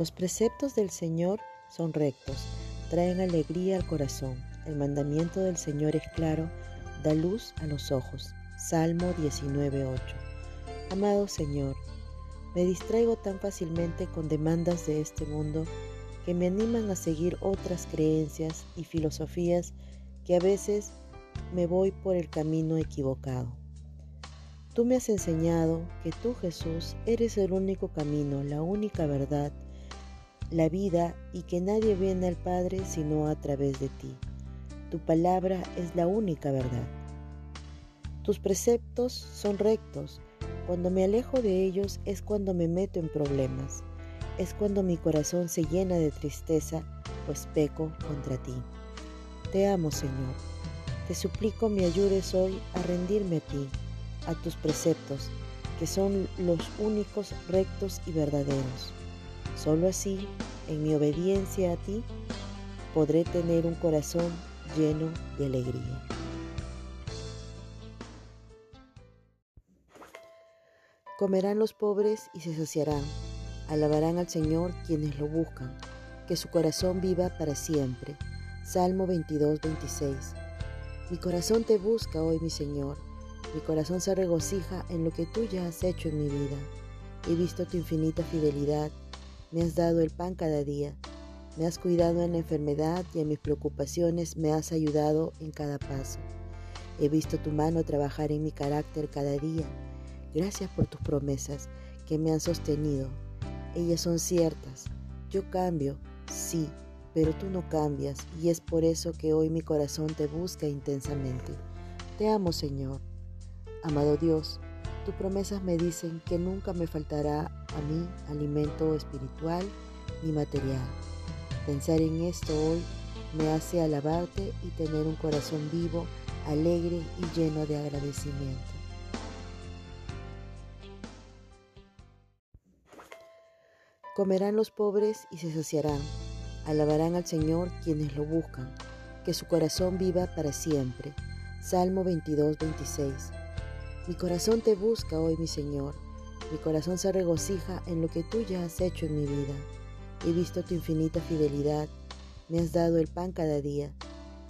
Los preceptos del Señor son rectos, traen alegría al corazón. El mandamiento del Señor es claro, da luz a los ojos. Salmo 19.8. Amado Señor, me distraigo tan fácilmente con demandas de este mundo que me animan a seguir otras creencias y filosofías que a veces me voy por el camino equivocado. Tú me has enseñado que tú, Jesús, eres el único camino, la única verdad, la vida y que nadie viene al Padre sino a través de ti. Tu palabra es la única verdad. Tus preceptos son rectos. Cuando me alejo de ellos es cuando me meto en problemas. Es cuando mi corazón se llena de tristeza, pues peco contra ti. Te amo, Señor. Te suplico me ayudes hoy a rendirme a ti, a tus preceptos, que son los únicos rectos y verdaderos. Solo así, en mi obediencia a ti, podré tener un corazón lleno de alegría. Comerán los pobres y se saciarán. Alabarán al Señor quienes lo buscan. Que su corazón viva para siempre. Salmo 22, 26. Mi corazón te busca hoy, mi Señor. Mi corazón se regocija en lo que tú ya has hecho en mi vida. He visto tu infinita fidelidad me has dado el pan cada día. Me has cuidado en la enfermedad y en mis preocupaciones me has ayudado en cada paso. He visto tu mano trabajar en mi carácter cada día. Gracias por tus promesas que me han sostenido. Ellas son ciertas. Yo cambio, sí, pero tú no cambias y es por eso que hoy mi corazón te busca intensamente. Te amo, Señor. Amado Dios, tus promesas me dicen que nunca me faltará a mí alimento espiritual ni material. Pensar en esto hoy me hace alabarte y tener un corazón vivo, alegre y lleno de agradecimiento. Comerán los pobres y se saciarán. Alabarán al Señor quienes lo buscan. Que su corazón viva para siempre. Salmo 22, 26. Mi corazón te busca hoy, mi Señor. Mi corazón se regocija en lo que tú ya has hecho en mi vida. He visto tu infinita fidelidad. Me has dado el pan cada día.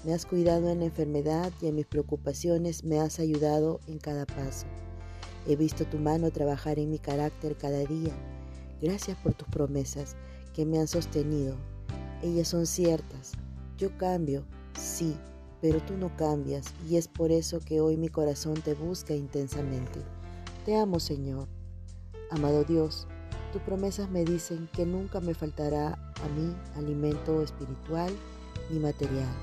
Me has cuidado en la enfermedad y en mis preocupaciones me has ayudado en cada paso. He visto tu mano trabajar en mi carácter cada día. Gracias por tus promesas que me han sostenido. Ellas son ciertas. Yo cambio, sí, pero tú no cambias y es por eso que hoy mi corazón te busca intensamente. Te amo, Señor. Amado Dios, tus promesas me dicen que nunca me faltará a mí alimento espiritual ni material.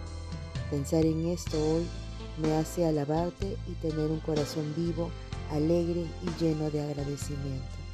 Pensar en esto hoy me hace alabarte y tener un corazón vivo, alegre y lleno de agradecimiento.